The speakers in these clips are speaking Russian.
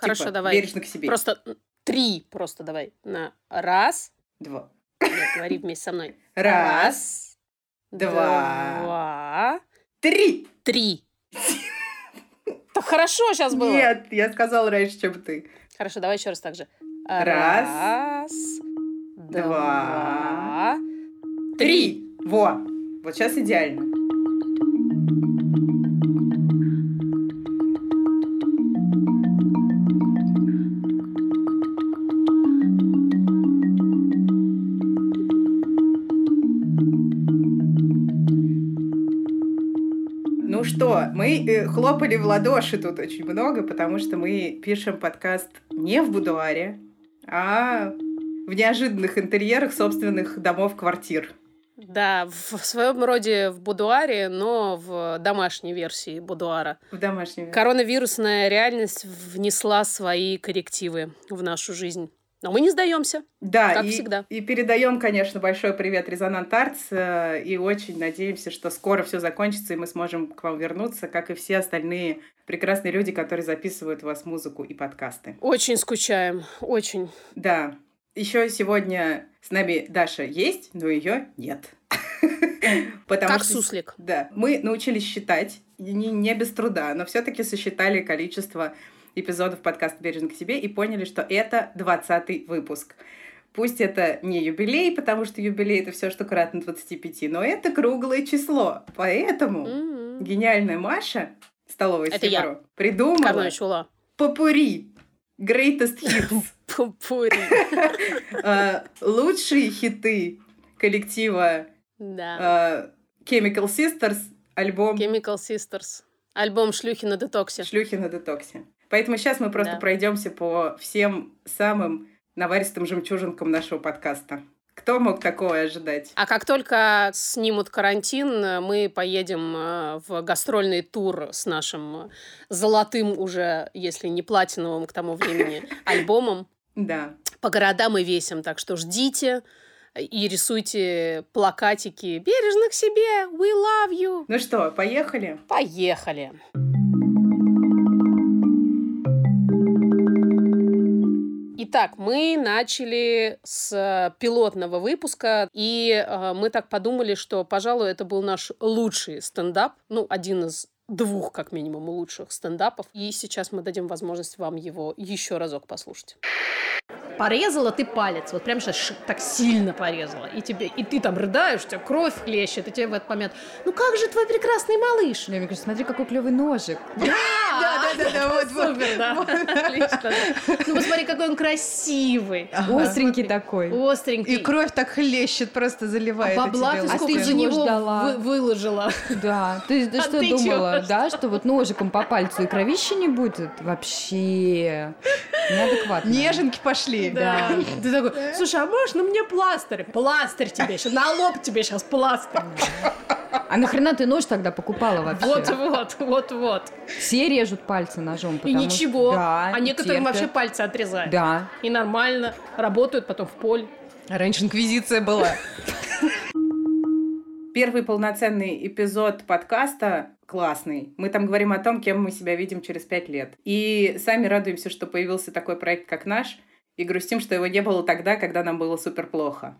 Хорошо, типа, давай. Бережно к себе. Просто три просто давай. На раз. Два. Нет, говори вместе со мной. Раз, два, Два. три. Три. Так хорошо сейчас было. Нет, я сказала раньше, чем ты. Хорошо, давай еще раз так же. Раз, два, Три. Во. Вот сейчас идеально. Мы э, хлопали в ладоши тут очень много, потому что мы пишем подкаст не в будуаре, а в неожиданных интерьерах собственных домов-квартир. Да, в своем роде в будуаре, но в домашней версии будуара. В домашнем. Коронавирусная реальность внесла свои коррективы в нашу жизнь. Но мы не сдаемся. Да, как и, всегда. И передаем, конечно, большой привет Резонант Артс. э, И очень надеемся, что скоро все закончится, и мы сможем к вам вернуться, как и все остальные прекрасные люди, которые записывают у вас музыку и подкасты. Очень скучаем, очень. Да. Еще сегодня с нами Даша есть, но ее нет. Потому Как что- суслик. Да. Мы научились считать, не, не без труда, но все-таки сосчитали количество эпизодов подкаста «Бережно к себе» и поняли, что это 20 выпуск. Пусть это не юбилей, потому что юбилей — это все, что кратно 25, но это круглое число. Поэтому М. гениальная Маша, столовая Это я. Придумала чула. попури Greatest Hits. Пупури. Э, Лучшие хиты коллектива э, Chemical Sisters, альбом Chemical Sisters. Альбом «Шлюхи на детоксе». «Шлюхи на детоксе». Поэтому сейчас мы просто Да. пройдемся по всем самым наваристым жемчужинкам нашего подкаста. Кто мог такое ожидать? А как только снимут карантин, мы поедем э, в гастрольный тур с нашим золотым уже, если не платиновым к тому времени, альбомом Да. по городам и весям. Так что ждите и рисуйте плакатики «Бережно к себе! We love you!» Ну что, поехали? Поехали! Итак, мы начали с э, пилотного выпуска, и э, мы так подумали, что, пожалуй, это был наш лучший стендап, ну, один из двух, как минимум, лучших стендапов. И сейчас мы дадим возможность вам его еще разок послушать. Порезала ты палец, вот прям сейчас так сильно порезала, и тебе, и ты там рыдаешь, у тебя кровь хлещет, и тебе в этот момент, ну как же твой прекрасный малыш? Мне кажется, смотри, какой клевый ножик. Да, да, да, вот, вот. Супер, да. Отлично. Ну, посмотри, какой он красивый. Остренький такой. Остренький. И кровь так хлещет, просто А заливает. бабла эти ты А сколько ты за него выложила? Да. Ты, ты А что думала, да, что вот ножиком по пальцу и кровища не будет? Вообще неадекватно. Неженки пошли. Да. Ты такой, слушай, а можно мне пластырь? Пластырь тебе сейчас, на лоб тебе сейчас пластырь. А нахрена ты нож тогда покупала вообще? Вот-вот, вот-вот. Все режут пальцы ножом. И ничего. что- Да, А некоторым терпят. вообще пальцы отрезают. Да. И нормально. Работают потом в поле. Раньше инквизиция была. Первый полноценный эпизод подкаста классный. Мы там говорим о том, кем мы себя видим через пять лет. И сами радуемся, что появился такой проект, как наш, и грустим, что его не было тогда, когда нам было супер плохо.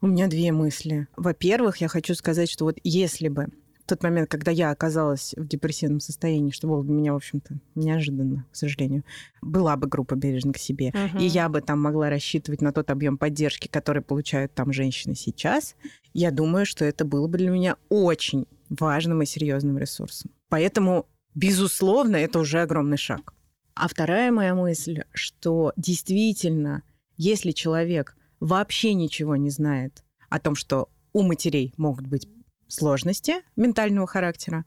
У меня две мысли. Во-первых, я хочу сказать, что вот если бы тот момент, когда я оказалась в депрессивном состоянии, что было для меня, в общем-то, неожиданно, к сожалению, была бы группа «Бережно к себе», и я бы там могла рассчитывать на тот объем поддержки, который получают там женщины сейчас, я думаю, что это было бы для меня очень важным и серьезным ресурсом. Поэтому, безусловно, это уже огромный шаг. А вторая моя мысль, что действительно, если человек вообще ничего не знает о том, что у матерей могут быть сложности ментального характера,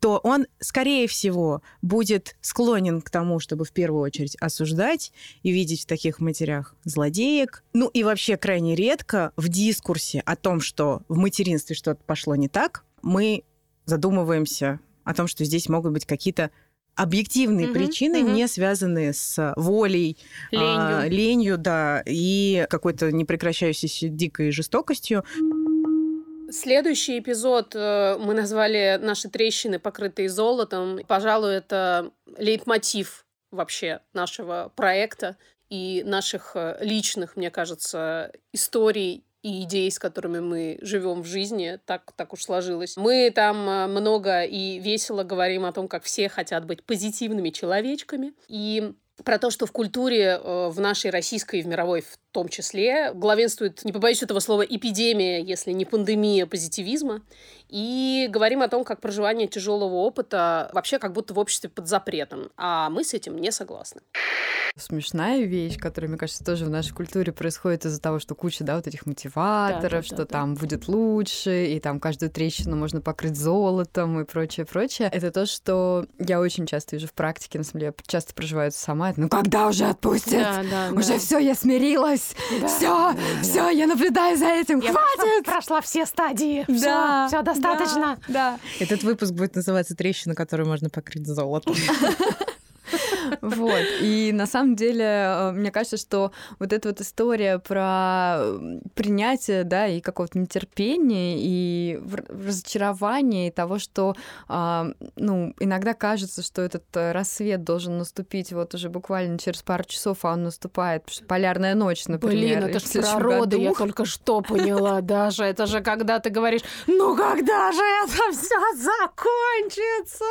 то он, скорее всего, будет склонен к тому, чтобы в первую очередь осуждать и видеть в таких матерях злодеек. Ну и вообще крайне редко в дискурсе о том, что в материнстве что-то пошло не так, мы задумываемся о том, что здесь могут быть какие-то объективные Мгм, причины, мгм. не связанные с волей, а, Ленью. ленью, да, и какой-то непрекращающейся дикой жестокостью. Следующий эпизод э, мы назвали «Наши трещины, покрытые золотом». Пожалуй, это лейтмотив вообще нашего проекта и наших э, личных, мне кажется, историй и идей, с которыми мы живем в жизни, так, так уж сложилось. Мы там э, много и весело говорим о том, как все хотят быть позитивными человечками. И про то, что в культуре, в нашей российской и в мировой в том числе, главенствует, не побоюсь этого слова, эпидемия, если не пандемия позитивизма. И говорим о том, как проживание тяжелого опыта вообще как будто в обществе под запретом. А мы с этим не согласны. Смешная вещь, которая, мне кажется, тоже в нашей культуре происходит из-за того, что куча, да, вот этих мотиваторов, Да, да, да, что да. там будет лучше, и там каждую трещину можно покрыть золотом и прочее, прочее. Это то, что я очень часто вижу в практике, на самом деле, я часто проживаю сама. Это, ну когда уже отпустят? да, Уже все, я смирилась. Все, все, я наблюдаю за этим. Хватит! прошла все стадии. Да, всё достаточно. Да. Этот выпуск будет называться «Трещина, которую можно покрыть золотом». Вот. И на самом деле, э, мне кажется, что вот эта вот история про принятие, да, и какого-то нетерпения, и разочарования, и того, что, а, ну, иногда кажется, что этот э, рассвет должен наступить вот уже буквально через пару часов, а он наступает, полярная ночь, например. Блин, это в ж следующем про роды, я только что поняла даже. Это же когда ты говоришь, ну когда же это все закончится?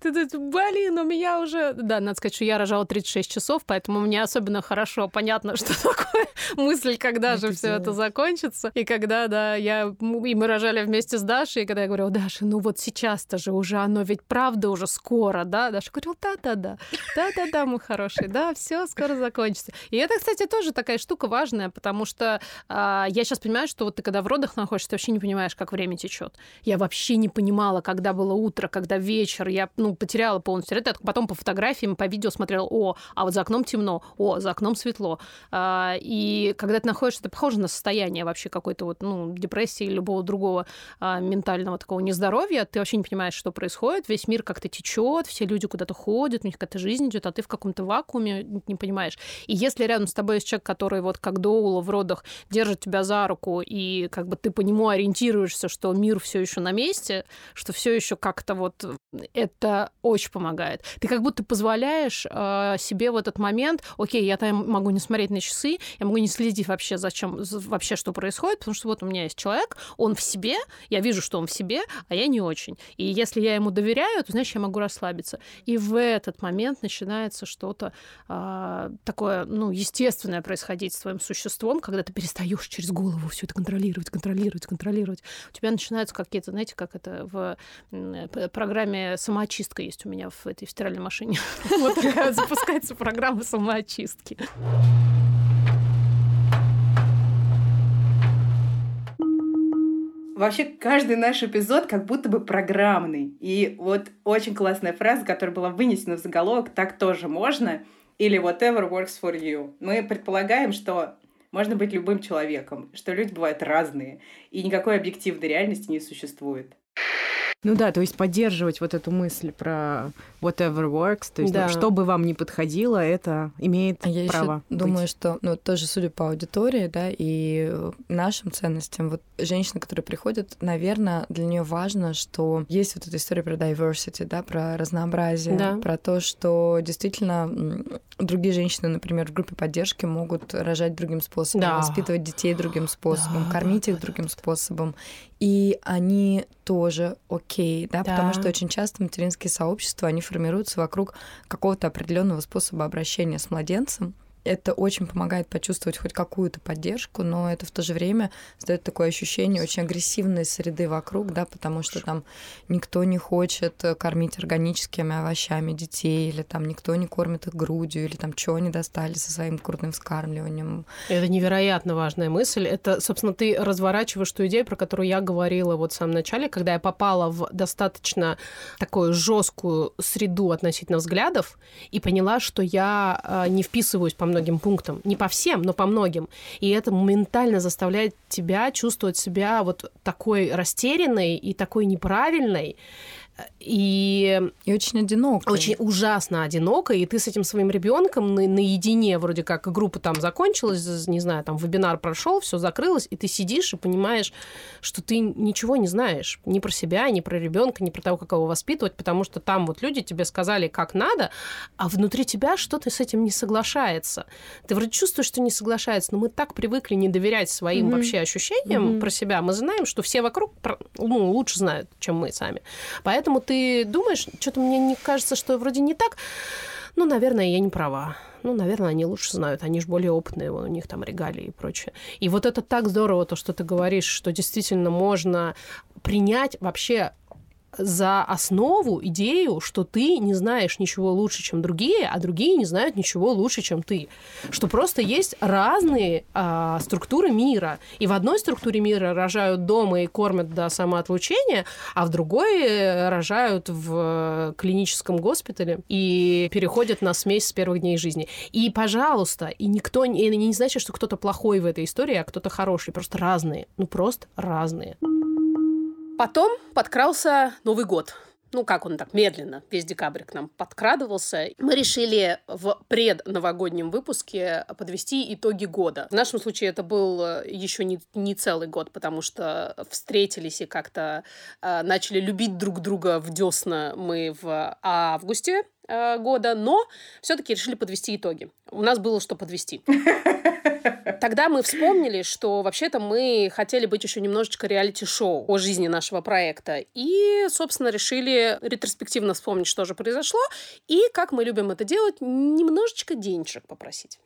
Ты тут, блин, у меня уже... Да, надо сказать, что я рожала 36 часов, поэтому мне особенно хорошо понятно, что такое мысль, когда же Это все это закончится. И когда, да, я... И мы рожали вместе с Дашей, и когда я говорю, Даша, ну вот сейчас-то же уже оно ведь правда уже скоро, да? Даша говорила, да-да-да, да-да-да, мой хороший, да, все скоро закончится. И это, кстати, тоже такая штука важная, потому что а, я сейчас понимаю, что вот ты когда в родах находишься, ты вообще не понимаешь, как время течет. Я вообще не понимала, когда было утро, когда вечер. Я, ну, потеряла полностью это. Потом по фотографиям, по видео смотрела, о, а вот за окном темно, о, за окном светло. А, и когда ты находишься, это похоже на состояние вообще какой-то вот, ну, депрессии или любого другого а, ментального такого нездоровья. Ты вообще не понимаешь, что происходит. Весь мир как-то течет, все люди куда-то ходят, у них какая-то жизнь идет, а ты в каком-то вакууме не понимаешь. И если рядом с тобой есть человек, который вот как Доула в родах держит тебя за руку, и как бы ты по нему ориентируешься, что мир все еще на месте, что все еще как-то вот это очень помогает. Ты как будто позволяешь э, себе в этот момент, окей, я там могу не смотреть на часы, я могу не следить вообще, зачем, за- вообще, что происходит, потому что вот у меня есть человек, он в себе, я вижу, что он в себе, а я не очень. И если я ему доверяю, то, значит, я могу расслабиться. И в этот момент начинается что-то а, такое, ну, естественное происходить с твоим существом, когда ты перестаешь через голову все это контролировать, контролировать, контролировать. У тебя начинаются какие-то, знаете, как это в программе самоочистка есть у меня в этой стиральной машине. Вот такая запускается программа самоочистки. Вообще, каждый наш эпизод как будто бы программный. И вот очень классная фраза, которая была вынесена в заголовок «Так тоже можно» или «Whatever works for you». Мы предполагаем, что можно быть любым человеком, что люди бывают разные, и никакой объективной реальности не существует. Ну да, то есть поддерживать вот эту мысль про whatever works, то есть ну, Да. что бы вам ни подходило, это имеет А я право еще думаю, что, ну, тоже судя по аудитории, да, и э, нашим ценностям, вот женщина, которая приходит, наверное, для нее важно, что есть вот эта история про diversity, да, про разнообразие, Да. про то, что действительно другие женщины, например, в группе поддержки могут рожать другим способом, Да. воспитывать детей другим способом, Да, кормить да, их другим способом, и они тоже окей, да, потому Да. что очень часто материнские сообщества, они формируются вокруг какого-то определенного способа обращения с младенцем. Это очень помогает почувствовать хоть какую-то поддержку, но это в то же время создает такое ощущение очень агрессивной среды вокруг, да, потому что там никто не хочет э, кормить органическими овощами детей, или там никто не кормит их грудью, или там чего они достали со своим грудным вскармливанием. Это невероятно важная мысль. Это, собственно, ты разворачиваешь ту идею, про которую я говорила вот в самом начале, когда я попала в достаточно такую жесткую среду относительно взглядов и поняла, что я э, не вписываюсь по многим пунктам. Не по всем, но по многим. И это моментально заставляет тебя чувствовать себя вот такой растерянной и такой неправильной. И И очень одиноко. очень ужасно одиноко, и ты с этим своим ребенком на, наедине, вроде как группа там закончилась, не знаю, там вебинар прошел, все закрылось, и ты сидишь и понимаешь, что ты ничего не знаешь ни про себя, ни про ребенка, ни про того, как его воспитывать, потому что там вот люди тебе сказали, как надо, а внутри тебя что-то с этим не соглашается. Ты вроде чувствуешь, что не соглашается, но мы так привыкли не доверять своим Мгм. вообще ощущениям Мгм. про себя. Мы знаем, что все вокруг ну, лучше знают, чем мы сами. Поэтому ты думаешь, что-то мне не кажется, что вроде не так. Ну, наверное, я не права. Ну, наверное, они лучше знают, они же более опытные, у них там регалии и прочее. И вот это так здорово, то, что ты говоришь, что действительно можно принять вообще за основу идею, что ты не знаешь ничего лучше, чем другие, а другие не знают ничего лучше, чем ты. Что просто есть разные а, структуры мира. И в одной структуре мира рожают дома и кормят до самоотлучения, а в другой э, рожают в э, клиническом госпитале и переходят на смесь с первых дней жизни. И, пожалуйста, и никто не, не значит, что кто-то плохой в этой истории, а кто-то хороший. Просто разные. Ну, просто разные. Потом подкрался Новый год. Ну, как он так медленно, весь декабрь к нам подкрадывался. Мы решили в предновогоднем выпуске подвести итоги года. В нашем случае это был еще не, не целый год, потому что встретились и как-то э, начали любить друг друга в десна мы в августе э, года, но все-таки решили подвести итоги. У нас было что подвести. Тогда мы вспомнили, что вообще-то мы хотели быть еще немножечко реалити-шоу о жизни нашего проекта. И, собственно, решили ретроспективно вспомнить, что же произошло, и, как мы любим это делать, немножечко денежек попросить.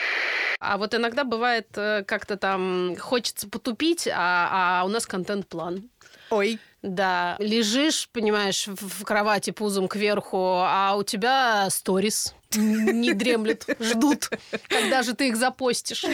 А вот иногда бывает э, как-то там хочется потупить, а, а у нас контент-план. Ой. Да, лежишь, понимаешь, в в кровати пузом кверху, а у тебя сторис не дремлет, ждут, когда же ты их запостишь.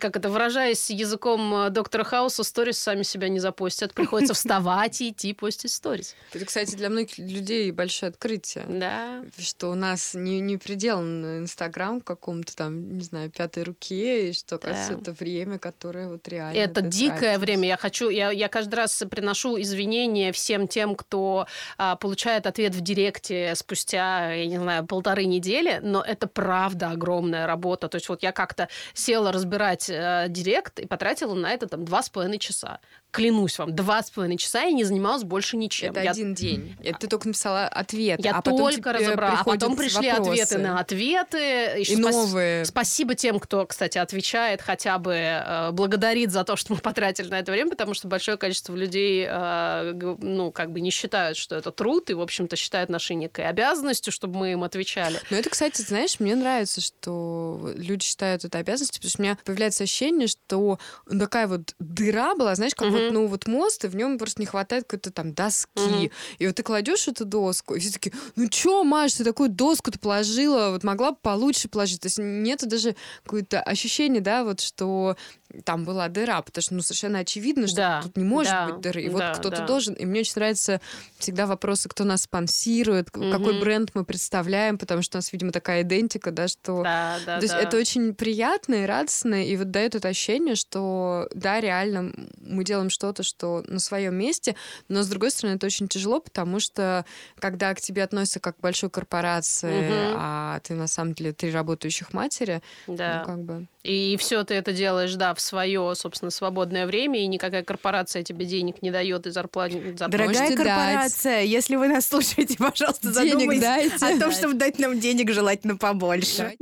Как это, выражаясь языком э, доктора Хауса, сторис сами себя не запостят. Приходится вставать и идти постить сторис. Это, кстати, для многих людей большое открытие. Да. Что у нас не, не приделан Инстаграм к какому-то там, не знаю, пятой руке, и что, кажется, Да. это время, которое вот реально... Это дикое тратишь. время. Я хочу, я, я каждый раз приношу извинения всем тем, кто а, получает ответ в директе спустя, я не знаю, полторы недели, но это правда огромная работа. То есть вот я как-то села разбирать э, директ и потратила на это там два с половиной часа. Клянусь вам, два с половиной часа я не занималась больше ничем. Это Я- один день. Это ты только написала ответ. Я а потом только разобрала, а потом пришли вопросы. ответы на ответы. И Еще спас- новые. Спасибо тем, кто, кстати, отвечает, хотя бы э, благодарит за то, что мы потратили на это время, потому что большое количество людей, э, ну, как бы не считают, что это труд, и, в общем-то, считают нашей некой обязанностью, чтобы мы им отвечали. Но это, кстати, знаешь, мне нравится, что люди считают это обязанностью, потому что у меня появляется ощущение, что такая вот дыра была, знаешь, как вот, ну, вот мост, и в нем просто не хватает какой-то там доски. Мгм. И вот ты кладешь эту доску, и все таки ну чё, Маш, ты такую доску ты положила, вот могла бы получше положить. То есть нет даже какое-то ощущение, да, вот что там была дыра, потому что, ну, совершенно очевидно, что Да, тут не может да, быть дыры. И вот да, кто-то да. должен. И мне очень нравятся всегда вопросы, кто нас спонсирует, к- какой бренд мы представляем, потому что у нас, видимо, такая идентика, да, что... Да, да, То есть да. это очень приятно и радостно, и вот дает это ощущение, что да, реально мы делаем что-то, что на своем месте, но с другой стороны это очень тяжело, потому что когда к тебе относятся как к большой корпорации, Мгм. а ты на самом деле три работающих матери, Да. ну как бы... И все ты это делаешь, да, в свое, собственно, свободное время, и никакая корпорация тебе денег не дает и зарплату. Дорогая Можете корпорация, если вы нас слушаете, пожалуйста, Денег задумайтесь дайте. о том, чтобы дать нам денег, желательно побольше.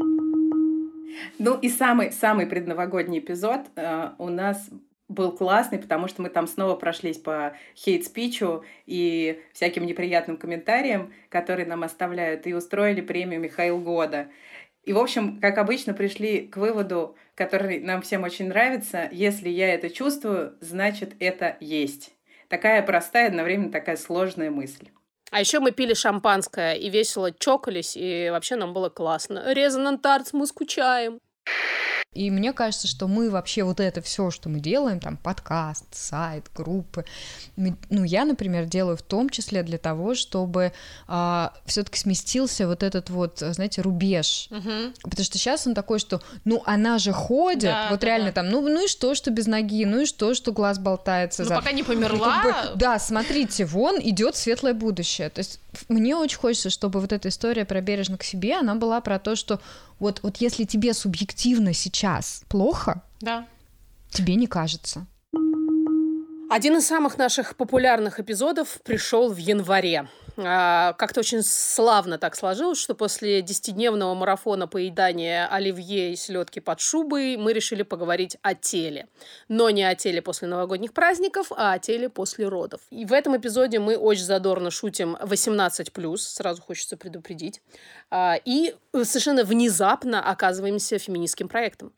Ну и самый, самый предновогодний эпизод э, у нас был классный, потому что мы там снова прошлись по хейт-спичу и всяким неприятным комментариям, которые нам оставляют, и устроили премию «Михаил года». И, в общем, как обычно, пришли к выводу, который нам всем очень нравится. Если я это чувствую, значит, это есть. Такая простая, одновременно такая сложная мысль. А еще мы пили шампанское и весело чокались, и вообще нам было классно. Резонант мы скучаем. И мне кажется, что мы вообще вот это все, что мы делаем, там подкаст, сайт, группы, мы, ну я, например, делаю в том числе для того, чтобы а, все-таки сместился вот этот вот, знаете, рубеж, Мгм. потому что сейчас он такой, что, ну она же ходит, Да, вот да, реально да. там, ну ну и что, что без ноги, ну и что, что глаз болтается, Ну, за- пока не ну, как померла, бы, да, смотрите, вон идет светлое будущее. То есть мне очень хочется, чтобы вот эта история про бережно к себе, она была про то, что вот, вот если тебе субъективно сейчас плохо, да. тебе не кажется. Один из самых наших популярных эпизодов пришел в январе. А, Как-то очень славно так сложилось, что после десятидневного марафона поедания оливье и селедки под шубой мы решили поговорить о теле. Но не о теле после новогодних праздников, а о теле после родов. И в этом эпизоде мы очень задорно шутим 18+, сразу хочется предупредить. А, И совершенно внезапно оказываемся феминистским проектом.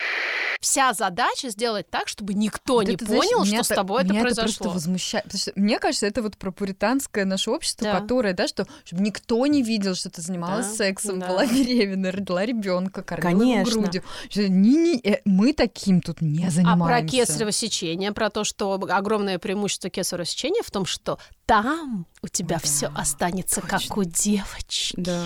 Вся задача сделать так, чтобы никто Вот не это, знаешь, понял, меня что с тобой это меня произошло. это просто возмущает. Мне кажется, это вот про пуританское наше общество, Да. которое, да, что чтобы никто не видел, что ты занималась Да, сексом, да. была беременна, родила ребенка, кормила его Конечно. грудью. Что не- не- э, мы таким тут не А занимаемся. про кесарево сечение, про то, что огромное преимущество кесарево сечения в том, что там у тебя Да, все останется как у девочки. Да.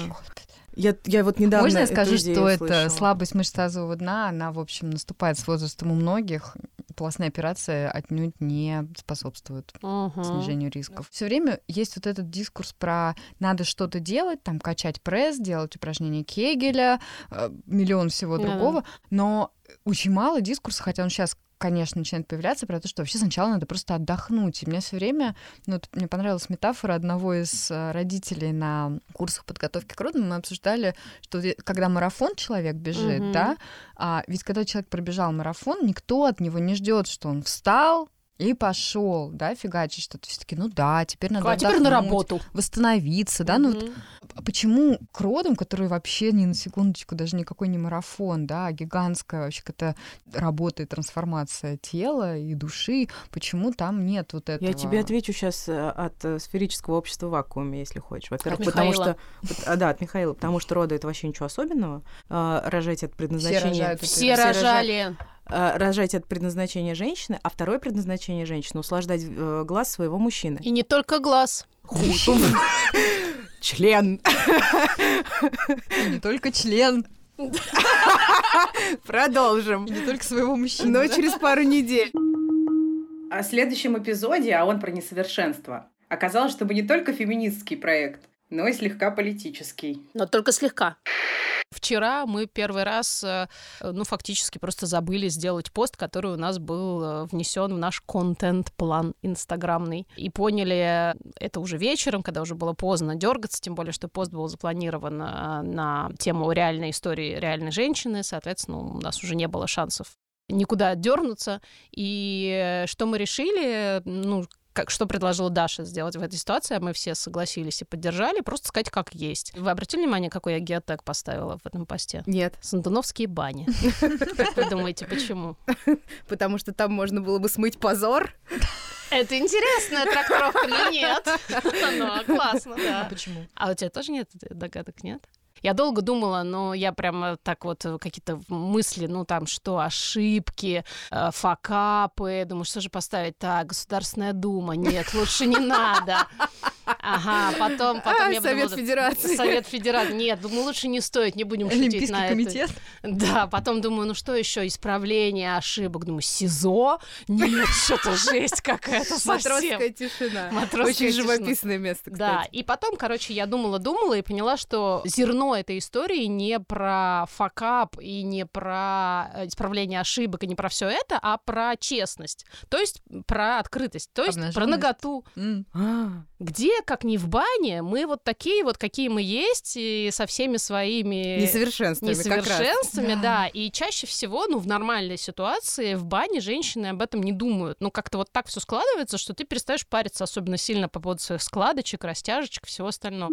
Я, я вот недавно Можно я скажу, что это слышала. слабость мышц тазового дна, она, в общем, наступает с возрастом у многих. Полостная операция отнюдь не способствует Мгм. снижению рисков. Все время есть вот этот дискурс про надо что-то делать, там качать пресс, делать упражнения Кегеля, э, миллион всего другого, но очень мало дискурса, хотя он сейчас конечно, начинает появляться про то, что вообще сначала надо просто отдохнуть. И мне все время, ну, вот мне понравилась метафора одного из э, родителей на курсах подготовки к родам. Мы обсуждали, что когда марафон человек бежит, Мгм. да, а, ведь когда человек пробежал марафон, никто от него не ждет, что он встал, и пошел, да, фигачить что-то. Все таки ну да, теперь надо А теперь на работу. восстановиться, да, ну вот а почему к родам, которые вообще ни на секундочку, даже никакой не марафон, да, а гигантская вообще какая-то работа и трансформация тела и души, почему там нет вот этого? Я тебе отвечу сейчас от э, сферического общества в вакууме, если хочешь. Во-первых, От потому Михаила. что... а, Да, от Михаила, потому что роды — это вообще ничего особенного. А, Рожать от предназначения... рожают от Все рожают. рожали. Рожать от предназначения женщины, а второе предназначение женщины — услаждать э, глаз своего мужчины. И не только глаз. Член. Не только член, Продолжим. и не только своего мужчины. Но да? через пару недель. О следующем эпизоде, а он про несовершенство, оказалось, что мы не только феминистский проект, но и слегка политический. Но только слегка. Вчера мы первый раз, э, ну, фактически просто забыли сделать пост, который у нас был э, внесен в наш контент-план инстаграмный. И поняли это уже вечером, когда уже было поздно дергаться, тем более, что пост был запланирован э, на тему реальной истории реальной женщины. Соответственно, у нас уже не было шансов никуда дернуться. И э, что мы решили, ну, как, что предложила Даша сделать в этой ситуации, а мы все согласились и поддержали, просто сказать, как есть. Вы обратили внимание, какой я геотег поставила в этом посте? Нет, Сандуновские бани. Как вы думаете, почему? потому что там можно было бы смыть позор. Это интересная трактовка, но нет. Но классно, А да. почему? А у тебя тоже нет догадок, нет? Я долго думала, но я прямо так вот э, какие-то мысли, ну там что, ошибки, э, факапы, думаю, что же поставить? Так, Государственная Дума, нет, лучше не надо. Ага, потом, потом А, я Совет подумала, Федерации. Совет Федерации. Нет, думаю, лучше не стоит, не будем шутить Олимпийский на это. комитет? Да, потом думаю, ну что еще, исправление ошибок. Думаю, СИЗО? Нет, что-то жесть какая-то совсем. Матросская тишина. Матросская Очень тишина. живописное место, Да, кстати. и потом, короче, я думала-думала и поняла, что зерно этой истории не про факап и не про э, исправление ошибок и не про все это, а про честность. То есть про открытость, то есть про наготу. А, Где, как не в бане, мы вот такие вот, какие мы есть, и со всеми своими Несовершенствами несовершенствами, Да. да. И чаще всего, ну, в нормальной ситуации в бане женщины об этом не думают. Ну, как-то вот так все складывается, что ты перестаешь париться особенно сильно по поводу своих складочек, растяжечек, всего остального.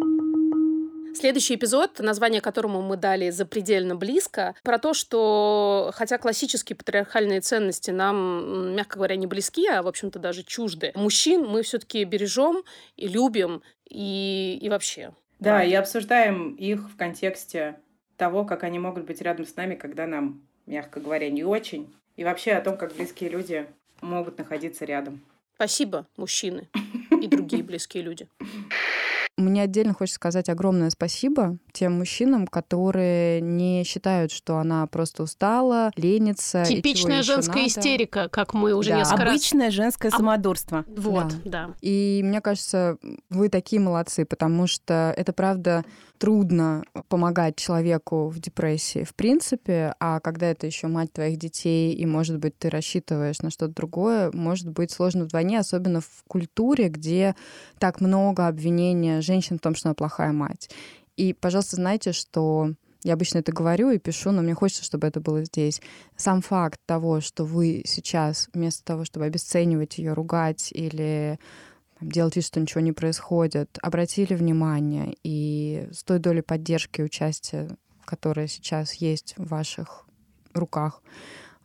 Следующий эпизод, название которому мы дали запредельно близко, про то, что хотя классические патриархальные ценности нам, мягко говоря, не близки, а, в общем-то, даже чужды, мужчин мы все-таки бережем и любим, и, и вообще. Да, и обсуждаем их в контексте того, как они могут быть рядом с нами, когда нам мягко говоря, не очень. И вообще о том, как близкие люди могут находиться рядом. Спасибо, мужчины и другие близкие люди. Мне отдельно хочется сказать огромное спасибо тем мужчинам, которые не считают, что она просто устала, ленится. Типичная женская надо. истерика, как мы уже да. несколько раз... Обычное женское самодурство. Вот, да. да. И мне кажется, вы такие молодцы, потому что это правда трудно помогать человеку в депрессии в принципе, а когда это еще мать твоих детей, и, может быть, ты рассчитываешь на что-то другое, может быть сложно вдвойне, особенно в культуре, где так много обвинения женщин в том, что она плохая мать. И, пожалуйста, знайте, что я обычно это говорю и пишу, но мне хочется, чтобы это было здесь. Сам факт того, что вы сейчас, вместо того, чтобы обесценивать ее, ругать или делать вид, что ничего не происходит, обратили внимание и с той долей поддержки и участия, которая сейчас есть в ваших руках,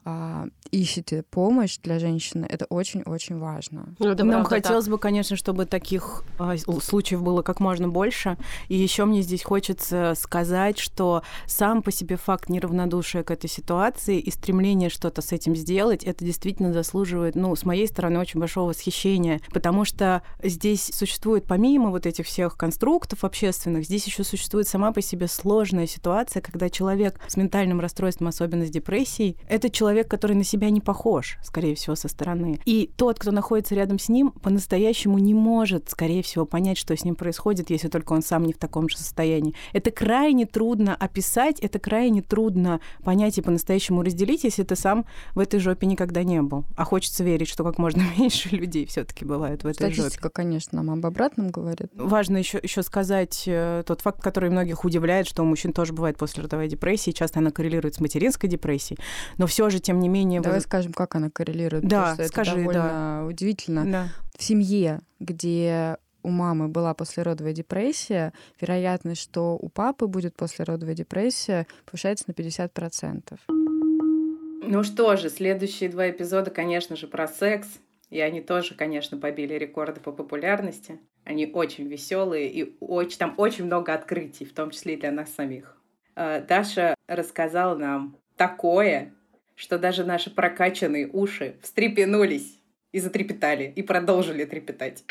а, ищете помощь для женщины, это очень-очень важно. Ну, Нам хотелось так. бы, конечно, чтобы таких а, случаев было как можно больше. И еще мне здесь хочется сказать, что сам по себе факт неравнодушия к этой ситуации и стремление что-то с этим сделать, это действительно заслуживает, ну, с моей стороны, очень большого восхищения, потому что здесь существует, помимо вот этих всех конструктов общественных, здесь еще существует сама по себе сложная ситуация, когда человек с ментальным расстройством, особенно с депрессией, это человек, человек, который на себя не похож, скорее всего, со стороны. И тот, кто находится рядом с ним, по-настоящему не может, скорее всего, понять, что с ним происходит, если только он сам не в таком же состоянии. Это крайне трудно описать, это крайне трудно понять и по-настоящему разделить, если ты сам в этой жопе никогда не был. А хочется верить, что как можно меньше людей все-таки бывают в этой Статистика, жопе. Статистика, конечно, нам об обратном говорит. Важно еще, еще сказать э, тот факт, который многих удивляет, что у мужчин тоже бывает послеродовая депрессия, часто она коррелирует с материнской депрессией, но все же тем не менее... Давай вы... скажем, как она коррелирует. Да, что скажи, это довольно да. удивительно. Да. В семье, где у мамы была послеродовая депрессия, вероятность, что у папы будет послеродовая депрессия, повышается на 50%. Ну что же, следующие два эпизода, конечно же, про секс. И они тоже, конечно, побили рекорды по популярности. Они очень веселые и очень, там очень много открытий, в том числе и для нас самих. Э, Даша рассказала нам такое, что даже наши прокачанные уши встрепенулись и затрепетали, и продолжили трепетать.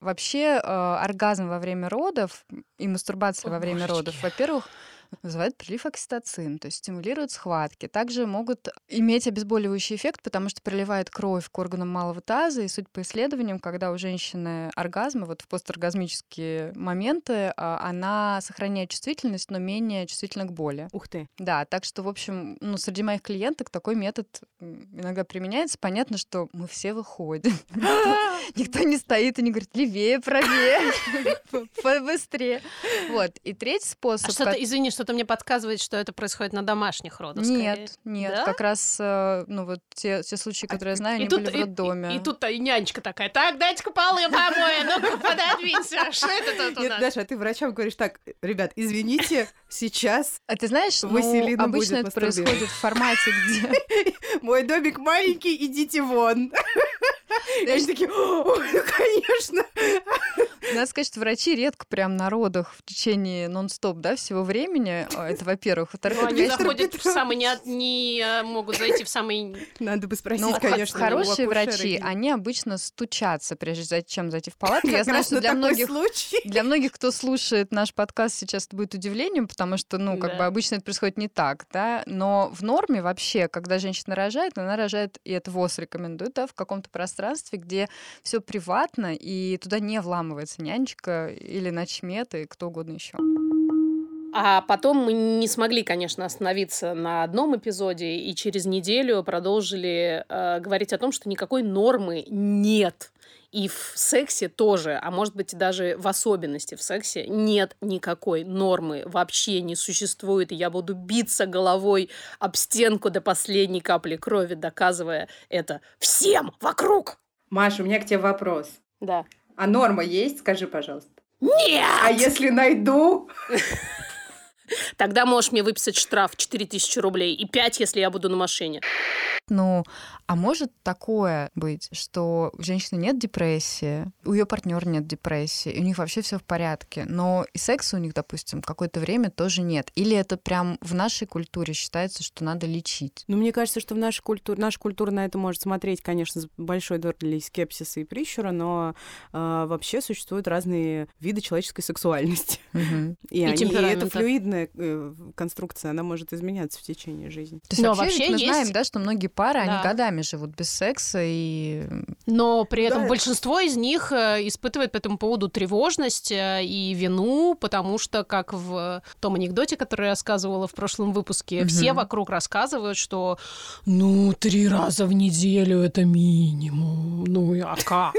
Вообще, э, оргазм во время родов и мастурбация О, во время божечки. родов, во-первых, вызывает прилив окситоцин, то есть стимулирует схватки. Также могут иметь обезболивающий эффект, потому что приливает кровь к органам малого таза, и суть по исследованиям, когда у женщины оргазмы, вот в посторгазмические моменты, а, она сохраняет чувствительность, но менее чувствительна к боли. Ух ты. Да, так что, в общем, ну, среди моих клиенток такой метод иногда применяется. Понятно, что мы все выходим. Никто не стоит и не говорит, левее, правее, побыстрее. Вот. И третий способ... А извини, что-то мне подсказывает, что это происходит на домашних родах. Нет, скорее. нет, да? как раз, э, ну вот те, те случаи, а которые а, я знаю, они тут, были в роддоме. И, и, и тут и нянечка такая, так, дайте-ка полы помоем, ну-ка пододвинься, что это тут у Нет, нас? Даша, а ты врачам говоришь, так, ребят, извините, сейчас А ты знаешь, ну, обычно это происходит в формате, где... Мой домик маленький, идите вон. И они такие, ну, конечно. Надо сказать, что врачи редко прям на родах в течение нон-стоп, да, всего времени. А, это, во-первых. Во-вторых, ну, они заходят в самый, не, не э, могут зайти в самый... Надо бы спросить, ну, конечно. Хорошие врачи, они обычно стучатся, прежде чем зайти в палату. Я знаю, что для многих, для многих, кто слушает наш подкаст, сейчас это будет удивлением, потому что, ну, как бы обычно это происходит не так, да. Но в норме вообще, когда женщина рожает, она рожает, и это ВОЗ рекомендует, да, в каком-то пространстве, где все приватно, и туда не вламывается нянечка или начмет и кто угодно еще. А потом мы не смогли, конечно, остановиться на одном эпизоде и через неделю продолжили э, говорить о том, что никакой нормы нет. И в сексе тоже, а может быть даже в особенности в сексе, нет никакой нормы, вообще не существует. И я буду биться головой об стенку до последней капли крови, доказывая это всем вокруг. Маша, у меня к тебе вопрос. Да. А норма есть? Скажи, пожалуйста. Нет! А если найду? Тогда можешь мне выписать штраф 4000 рублей и 5, если я буду на машине. Ну, а может такое быть, что у женщины нет депрессии, у ее партнера нет депрессии, и у них вообще все в порядке, но и секса у них, допустим, какое-то время тоже нет. Или это прям в нашей культуре считается, что надо лечить? Ну, мне кажется, что в нашей культуре, наша культура на это может смотреть, конечно, с большой долей скепсиса и прищура, но э, вообще существуют разные виды человеческой сексуальности. Мгм. И, И они, и это темперамента. Флюидная э, конструкция, она может изменяться в течение жизни. То есть Но вообще, вообще мы есть- знаем, да, что многие пары, Да. они годами живут без секса, и Но при этом Да. большинство из них э, испытывает по этому поводу тревожность э, и вину, потому что, как в том анекдоте, который я рассказывала в прошлом выпуске, Мгм. все вокруг рассказывают, что ну, три раза в неделю это минимум. Ну, и а как?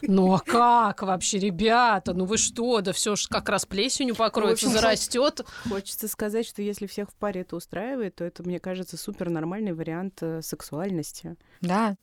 Ну, а как вообще, ребята? Ну вы что? Да все ж как раз плесенью покроется, общем, зарастет. Хочется сказать, что если всех в паре это устраивает, то это, мне кажется, супер нормальный вариант э, сексуальности. да,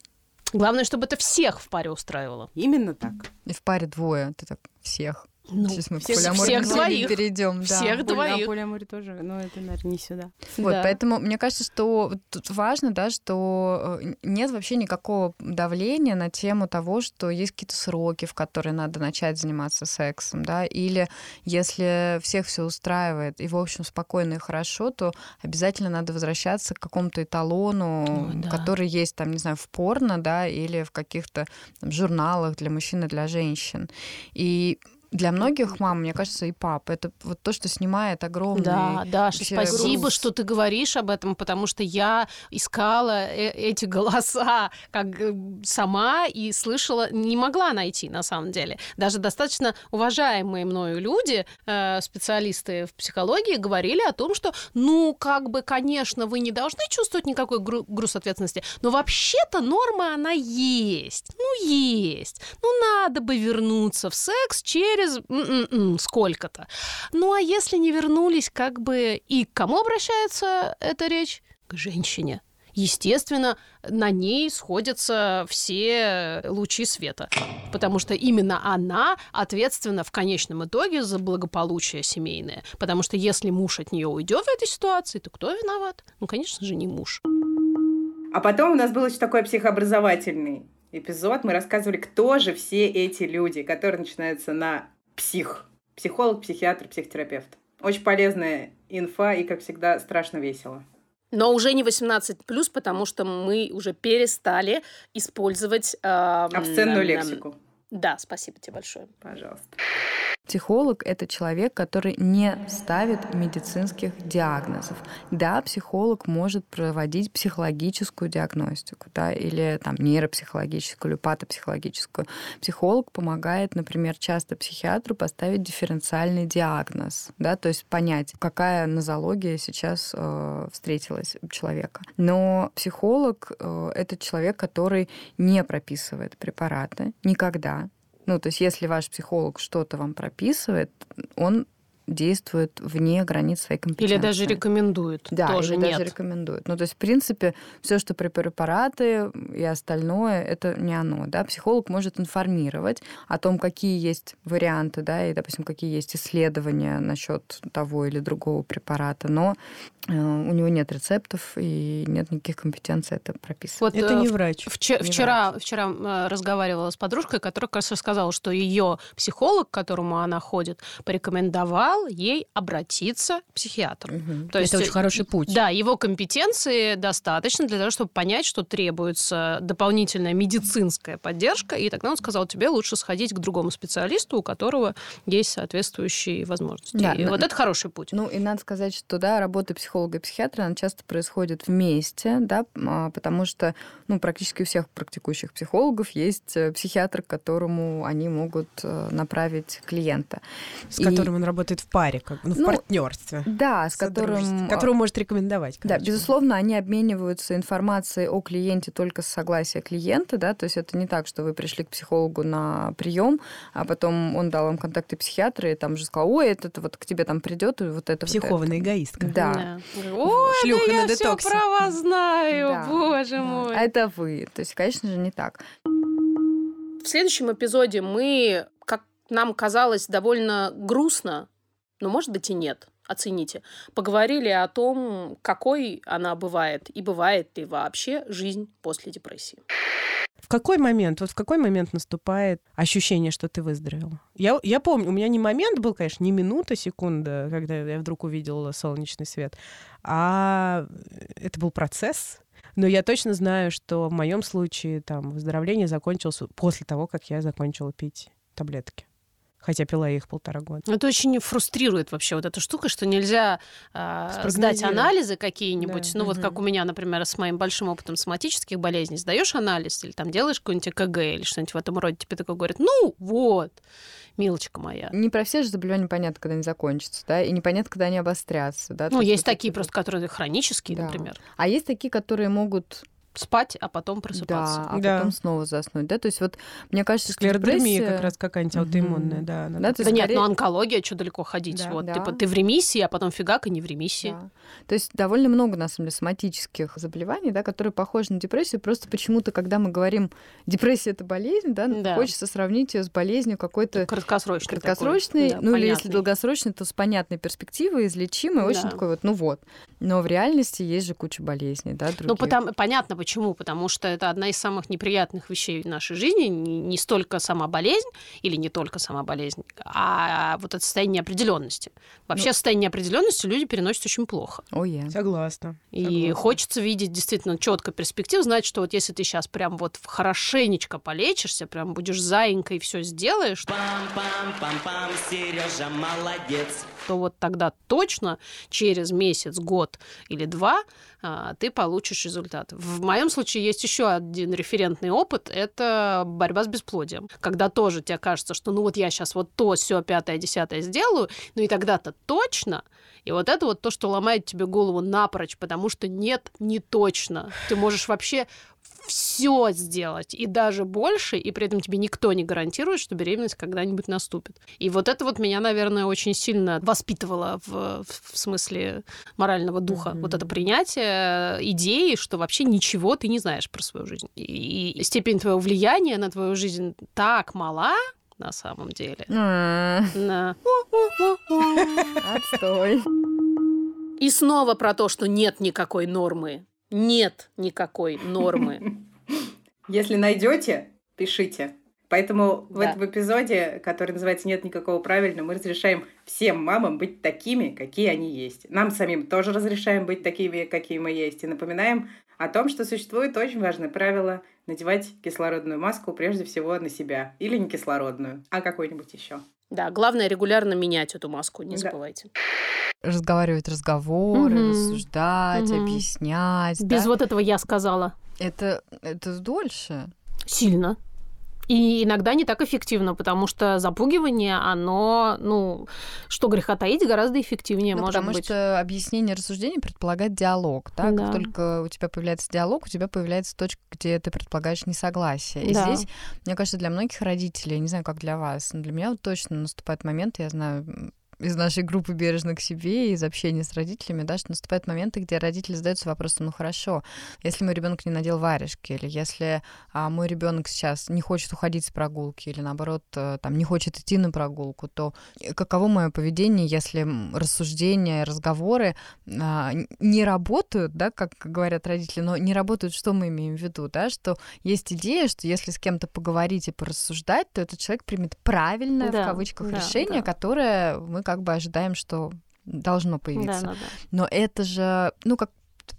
Главное, чтобы это всех в паре устраивало. Именно так. и в паре двое, ты так всех. Ну, Сейчас мы всех- к всех двоих. перейдем. да. Всех Поле- двоих. А полиаморе тоже, но это, наверное, не сюда. Вот, Да. поэтому мне кажется, что тут важно, да, что э, нет вообще никакого давления на тему того, что есть какие-то сроки, в которые надо начать заниматься сексом, да, или если всех все устраивает и, в общем, спокойно и хорошо, то обязательно надо возвращаться к какому-то эталону, Ой, да. который есть там, не знаю, в порно, да, или в каких-то там, журналах для мужчин и для женщин. И для многих мам, мне кажется, и пап, это вот то, что снимает огромный Да, Даша, вообще спасибо, груз. что ты говоришь об этом, потому что я искала э- эти голоса как э, сама и слышала, не могла найти на самом деле. Даже достаточно уважаемые мною люди, э, специалисты в психологии, говорили о том, что, ну, как бы, конечно, вы не должны чувствовать никакой гру- груз ответственности, но вообще-то норма, она есть. Ну, есть. Ну, надо бы вернуться в секс через м-м-м, сколько-то. Ну а если не вернулись, как бы и к кому обращается эта речь? К женщине. Естественно, на ней сходятся все лучи света, потому что именно она ответственна в конечном итоге за благополучие семейное. Потому что если муж от нее уйдет в этой ситуации, то кто виноват? Ну, конечно же, не муж. А потом у нас был еще такой психообразовательный эпизод. Мы рассказывали, кто же все эти люди, которые начинаются на псих. Психолог, психиатр, психотерапевт. Очень полезная инфа и, как всегда, страшно весело. Но уже не 18 плюс, потому что мы уже перестали использовать эм, Обсценную м, лексику. Да, спасибо тебе большое. Пожалуйста. Психолог — это человек, который не ставит медицинских диагнозов. Да, психолог может проводить психологическую диагностику, да, или там нейропсихологическую, или патопсихологическую. Психолог помогает, например, часто психиатру поставить дифференциальный диагноз, да, то есть понять, какая нозология сейчас э, встретилась у человека. Но психолог э, — это человек, который не прописывает препараты никогда, ну, то есть если ваш психолог что-то вам прописывает, он действует вне границ своей компетенции. Или даже рекомендует. Да, тоже или нет. даже рекомендует. Ну, то есть, в принципе, все, что препараты и остальное, это не оно. Да? Психолог может информировать о том, какие есть варианты, да, и, допустим, какие есть исследования насчет того или другого препарата, но э, у него нет рецептов и нет никаких компетенций это прописывать. Вот, Это э, не врач. вче- Не вчера вчера э, разговаривала с подружкой, которая как раз рассказала, что ее психолог, к которому она ходит, порекомендовал ей обратиться к психиатру. Мгм. То есть, Это очень хороший путь. Да, его компетенции достаточно для того, чтобы понять, что требуется дополнительная медицинская поддержка, и тогда он сказал, тебе лучше сходить к другому специалисту, у которого есть соответствующие возможности. Да, и но- вот это хороший путь. Ну, и надо сказать, что, да, работа психолога и психиатра, она часто происходит вместе, да, а, потому что, ну, практически у всех практикующих психологов есть э, психиатр, к которому они могут э, направить клиента. С И- которым он работает в паре, как, ну, в Ну, партнерстве. Да, с которым... Которого может рекомендовать. Да, короче. безусловно, они обмениваются информацией о клиенте только с согласия клиента, да, то есть это не так, что вы пришли к психологу на прием, а потом он дал вам контакты психиатра и там же сказал, ой, это вот к тебе там придет и вот это. вот это». Психованная эгоистка. Да. Ой, Шлюха да я все про вас знаю, Да, боже да. мой. А это вы. То есть, конечно же, не так. В следующем эпизоде мы, как нам казалось, довольно грустно, но, может быть, и нет, оцените. Поговорили о том, какой она бывает и бывает ли вообще жизнь после депрессии. В какой момент, вот в какой момент наступает ощущение, что ты выздоровел? Я, я помню, у меня не момент был, конечно, не минута, секунда, когда я вдруг увидела солнечный свет, а это был процесс. Но я точно знаю, что в моем случае там выздоровление закончилось после того, как я закончила пить таблетки хотя пила их полтора года. Это очень фрустрирует вообще вот эта штука, что нельзя э, сдать анализы какие-нибудь, да. ну угу. вот как у меня, например, с моим большим опытом соматических болезней, сдаешь анализ или там делаешь какой-нибудь ЭКГ или что-нибудь в этом роде, тебе такой говорят, ну вот, милочка моя. Не про все же заболевания понятно, когда они закончатся, да, и непонятно, когда они обострятся, да. Ну, есть такие просто, которые хронические, да. например. А есть такие, которые могут спать, а потом просыпаться. Да, а да. потом снова заснуть, да? То есть вот мне кажется, что депрессия... как раз какая-нибудь аутоиммунная, да. да, да нет, но онкология, что далеко ходить? Да, вот, да. типа, ты в ремиссии, а потом фигак и не в ремиссии. Да. То есть довольно много, на самом деле, соматических заболеваний, да, которые похожи на депрессию, просто почему-то, когда мы говорим, депрессия — это болезнь, да, да. хочется сравнить ее с болезнью какой-то... Краткосрочной. Краткосрочной, такой. ну понятный. или если долгосрочной, то с понятной перспективой, излечимой, да. очень такой вот, ну вот. Но в реальности есть же куча болезней, да, других. Ну, потому, понятно почему, потому что это одна из самых неприятных вещей в нашей жизни, не, столько сама болезнь, или не только сама болезнь, а вот это состояние неопределенности. Вообще ну, состояние неопределенности люди переносят очень плохо. Oh, yeah. Согласна. И Согласна. хочется видеть действительно четко перспективу, знать, что вот если ты сейчас прям вот хорошенечко полечишься, прям будешь заинькой все сделаешь, Пам-пам-пам-пам, Сережа молодец. то вот тогда точно через месяц, год или два а, ты получишь результат. В моем случае есть еще один референтный опыт, это борьба с бесплодием. Когда тоже тебе кажется, что ну вот я сейчас вот то, все, пятое, десятое сделаю, ну и тогда-то точно. И вот это вот то, что ломает тебе голову напрочь, потому что нет, не точно. Ты можешь вообще все сделать, и даже больше, и при этом тебе никто не гарантирует, что беременность когда-нибудь наступит. И вот это вот меня, наверное, очень сильно воспитывало в, в смысле морального духа. Mm-hmm. Вот это принятие идеи, что вообще ничего ты не знаешь про свою жизнь. И, и степень твоего влияния на твою жизнь так мала, на самом деле. На. Отстой. И снова про то, что нет никакой нормы нет никакой нормы. Если найдете, пишите. Поэтому да. в этом эпизоде, который называется «Нет никакого правильного», мы разрешаем всем мамам быть такими, какие они есть. Нам самим тоже разрешаем быть такими, какие мы есть. И напоминаем о том, что существует очень важное правило надевать кислородную маску прежде всего на себя. Или не кислородную, а какую-нибудь еще. Да, главное регулярно менять эту маску, не да. забывайте разговаривать разговоры, угу. рассуждать, угу. объяснять. Без да? вот этого я сказала. Это, это дольше. Сильно. И иногда не так эффективно, потому что запугивание, оно, ну, что греха таить, гораздо эффективнее ну, может потому быть. Потому что объяснение рассуждения предполагает диалог. Да? Да. Как только у тебя появляется диалог, у тебя появляется точка, где ты предполагаешь несогласие. И да. здесь, мне кажется, для многих родителей, не знаю, как для вас, но для меня вот точно наступает момент, я знаю, из нашей группы бережно к себе, из общения с родителями, да, что наступают моменты, где родители задаются вопросом, ну хорошо, если мой ребенок не надел варежки, или если а, мой ребенок сейчас не хочет уходить с прогулки, или наоборот, э, там, не хочет идти на прогулку, то каково мое поведение, если рассуждения, разговоры а, не работают, да, как говорят родители, но не работают, что мы имеем в виду, да, что есть идея, что если с кем-то поговорить и порассуждать, то этот человек примет правильное, да, в кавычках, да, решение, да. которое мы как бы ожидаем, что должно появиться. Да, да, да. Но это же, ну, как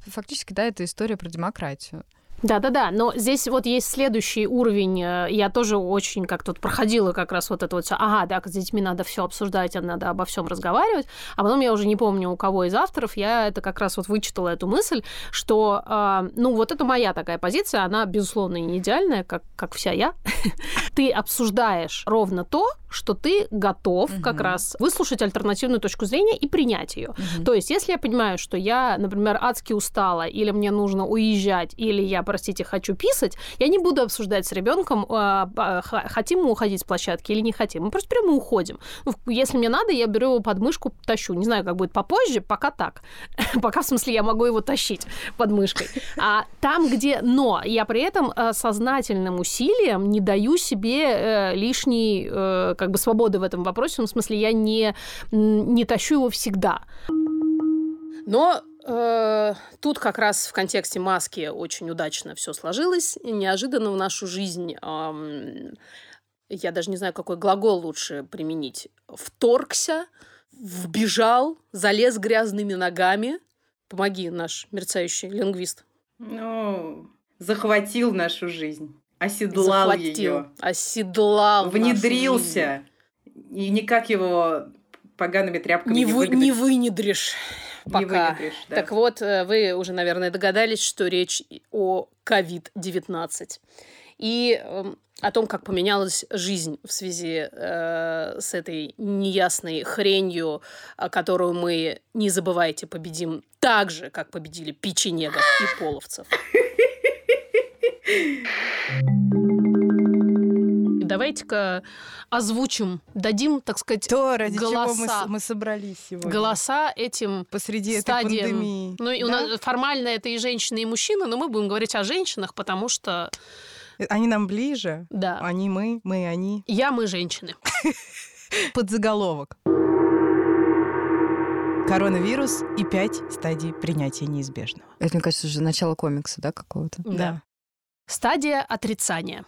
фактически, да, это история про демократию. Да-да-да, но здесь вот есть следующий уровень. Э, я тоже очень как тут проходила как раз вот это вот все. Ага, да, с детьми надо все обсуждать, а надо обо всем разговаривать. А потом я уже не помню, у кого из авторов я это как раз вот вычитала эту мысль, что, э, ну, вот это моя такая позиция, она, безусловно, не идеальная, как, как вся я. ты обсуждаешь ровно то, что ты готов угу. как раз выслушать альтернативную точку зрения и принять ее. Угу. То есть, если я понимаю, что я, например, адски устала, или мне нужно уезжать, или я простите, хочу писать, я не буду обсуждать с ребенком, э, хотим мы уходить с площадки или не хотим. Мы просто прямо уходим. Ну, если мне надо, я беру его под мышку, тащу. Не знаю, как будет попозже, пока так. пока, в смысле, я могу его тащить под мышкой. А там, где... Но я при этом э, сознательным усилием не даю себе э, лишний как бы свободы в этом вопросе. Ну, в смысле, я не, не тащу его всегда. Но э, тут как раз в контексте маски очень удачно все сложилось. Неожиданно в нашу жизнь, э, я даже не знаю, какой глагол лучше применить, вторгся, вбежал, залез грязными ногами. Помоги, наш мерцающий лингвист. Ну, захватил нашу жизнь, оседлал захватил, ее, оседлал, внедрился, и никак его погаными тряпками не, не вы, не вынедришь пока. Не да. Так вот, э, вы уже, наверное, догадались, что речь о COVID-19. И э, о том, как поменялась жизнь в связи э, с этой неясной хренью, которую мы, не забывайте, победим так же, как победили печенегов и половцев. давайте-ка озвучим, дадим, так сказать, То, ради голоса. чего мы, мы собрались сегодня. Голоса этим Посреди стадиям. этой пандемии. Ну, и да? у нас формально это и женщины, и мужчины, но мы будем говорить о женщинах, потому что... Они нам ближе. Да. Они мы, мы они. Я, мы женщины. Подзаголовок. Коронавирус и пять стадий принятия неизбежного. Это, мне кажется, уже начало комикса, да, какого-то? Да. Стадия отрицания.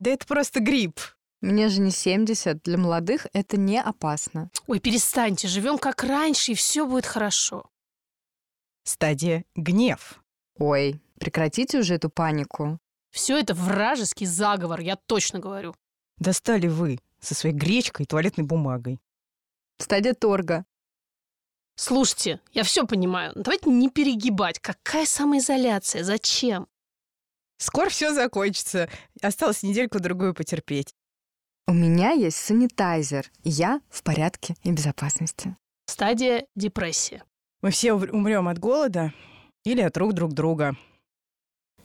Да это просто грипп. Мне же не 70, для молодых это не опасно. Ой, перестаньте, живем как раньше, и все будет хорошо. Стадия гнев. Ой, прекратите уже эту панику. Все это вражеский заговор, я точно говорю. Достали вы со своей гречкой и туалетной бумагой. Стадия торга. Слушайте, я все понимаю, но давайте не перегибать. Какая самоизоляция? Зачем? Скоро все закончится. Осталось недельку-другую потерпеть. У меня есть санитайзер. Я в порядке и безопасности. Стадия депрессии. Мы все умрем от голода или от рук друг друга.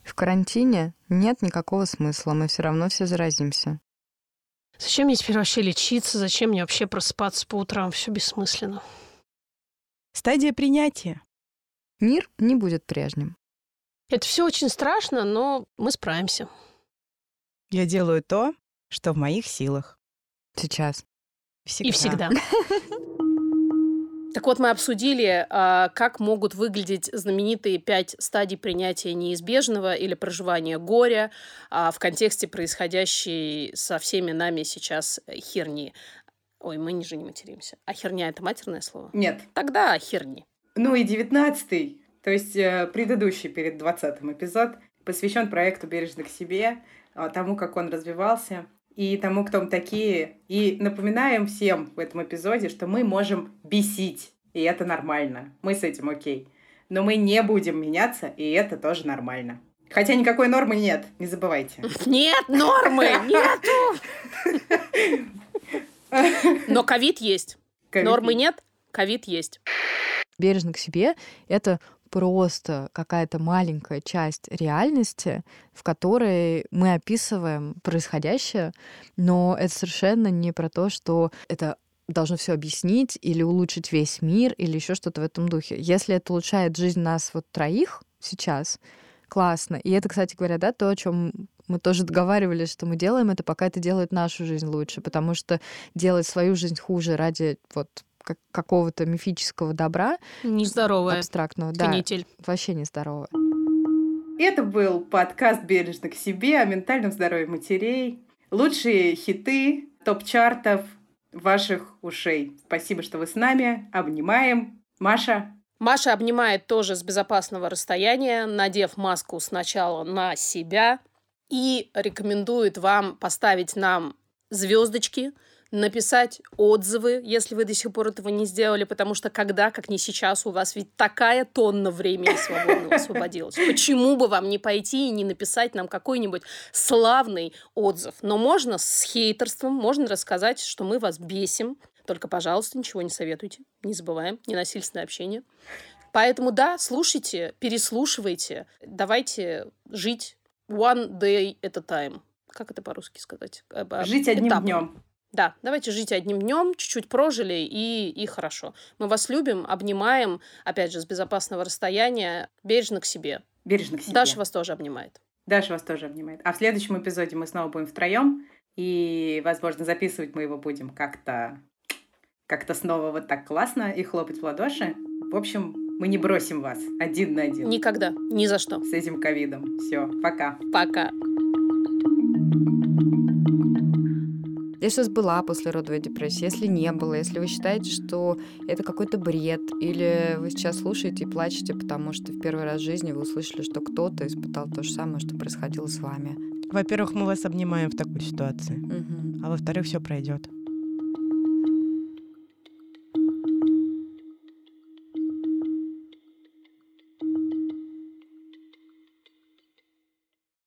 В карантине нет никакого смысла. Мы все равно все заразимся. Зачем мне теперь вообще лечиться? Зачем мне вообще просыпаться по утрам? Все бессмысленно. Стадия принятия. Мир не будет прежним. Это все очень страшно, но мы справимся. Я делаю то, что в моих силах. Сейчас. Всегда. И всегда. Так вот, мы обсудили, а, как могут выглядеть знаменитые пять стадий принятия неизбежного или проживания горя а, в контексте происходящей со всеми нами сейчас херни. Ой, мы ниже не материмся. А херня — это матерное слово? Нет. Тогда херни. Ну и девятнадцатый то есть э, предыдущий перед двадцатым эпизод посвящен проекту «Бережно к себе», а, тому, как он развивался, и тому, кто мы такие. И напоминаем всем в этом эпизоде, что мы можем бесить, и это нормально. Мы с этим окей. Но мы не будем меняться, и это тоже нормально. Хотя никакой нормы нет, не забывайте. Нет нормы, нету! Но ковид есть. Нормы нет, ковид есть. Бережно к себе — это просто какая-то маленькая часть реальности, в которой мы описываем происходящее, но это совершенно не про то, что это должно все объяснить или улучшить весь мир или еще что-то в этом духе. Если это улучшает жизнь нас вот троих сейчас, классно. И это, кстати говоря, да, то, о чем мы тоже договаривались, что мы делаем это, пока это делает нашу жизнь лучше, потому что делать свою жизнь хуже ради вот как какого-то мифического добра. Нездоровая. Абстрактного, Канитель. да. Вообще нездоровая. Это был подкаст «Бережно к себе» о ментальном здоровье матерей. Лучшие хиты топ-чартов ваших ушей. Спасибо, что вы с нами. Обнимаем. Маша. Маша обнимает тоже с безопасного расстояния, надев маску сначала на себя и рекомендует вам поставить нам звездочки – написать отзывы, если вы до сих пор этого не сделали, потому что когда, как не сейчас, у вас ведь такая тонна времени свободного освободилась. Почему бы вам не пойти и не написать нам какой-нибудь славный отзыв? Но можно с хейтерством, можно рассказать, что мы вас бесим. Только, пожалуйста, ничего не советуйте. Не забываем, ненасильственное общение. Поэтому да, слушайте, переслушивайте. Давайте жить one day at a time. Как это по-русски сказать? Жить одним Этапом. днем. Да, давайте жить одним днем, чуть-чуть прожили и, и хорошо. Мы вас любим, обнимаем, опять же, с безопасного расстояния, бережно к себе. Бережно к себе. Даша вас тоже обнимает. Даша вас тоже обнимает. А в следующем эпизоде мы снова будем втроем. И, возможно, записывать мы его будем как-то как-то снова вот так классно и хлопать в ладоши. В общем, мы не бросим вас один на один. Никогда, ни за что. С этим ковидом. Все, пока. Пока. Если у вас была послеродовая депрессия, если не было, если вы считаете, что это какой-то бред, или вы сейчас слушаете и плачете, потому что в первый раз в жизни вы услышали, что кто-то испытал то же самое, что происходило с вами. Во-первых, мы вас обнимаем в такой ситуации. Мгм. А во-вторых, все пройдет.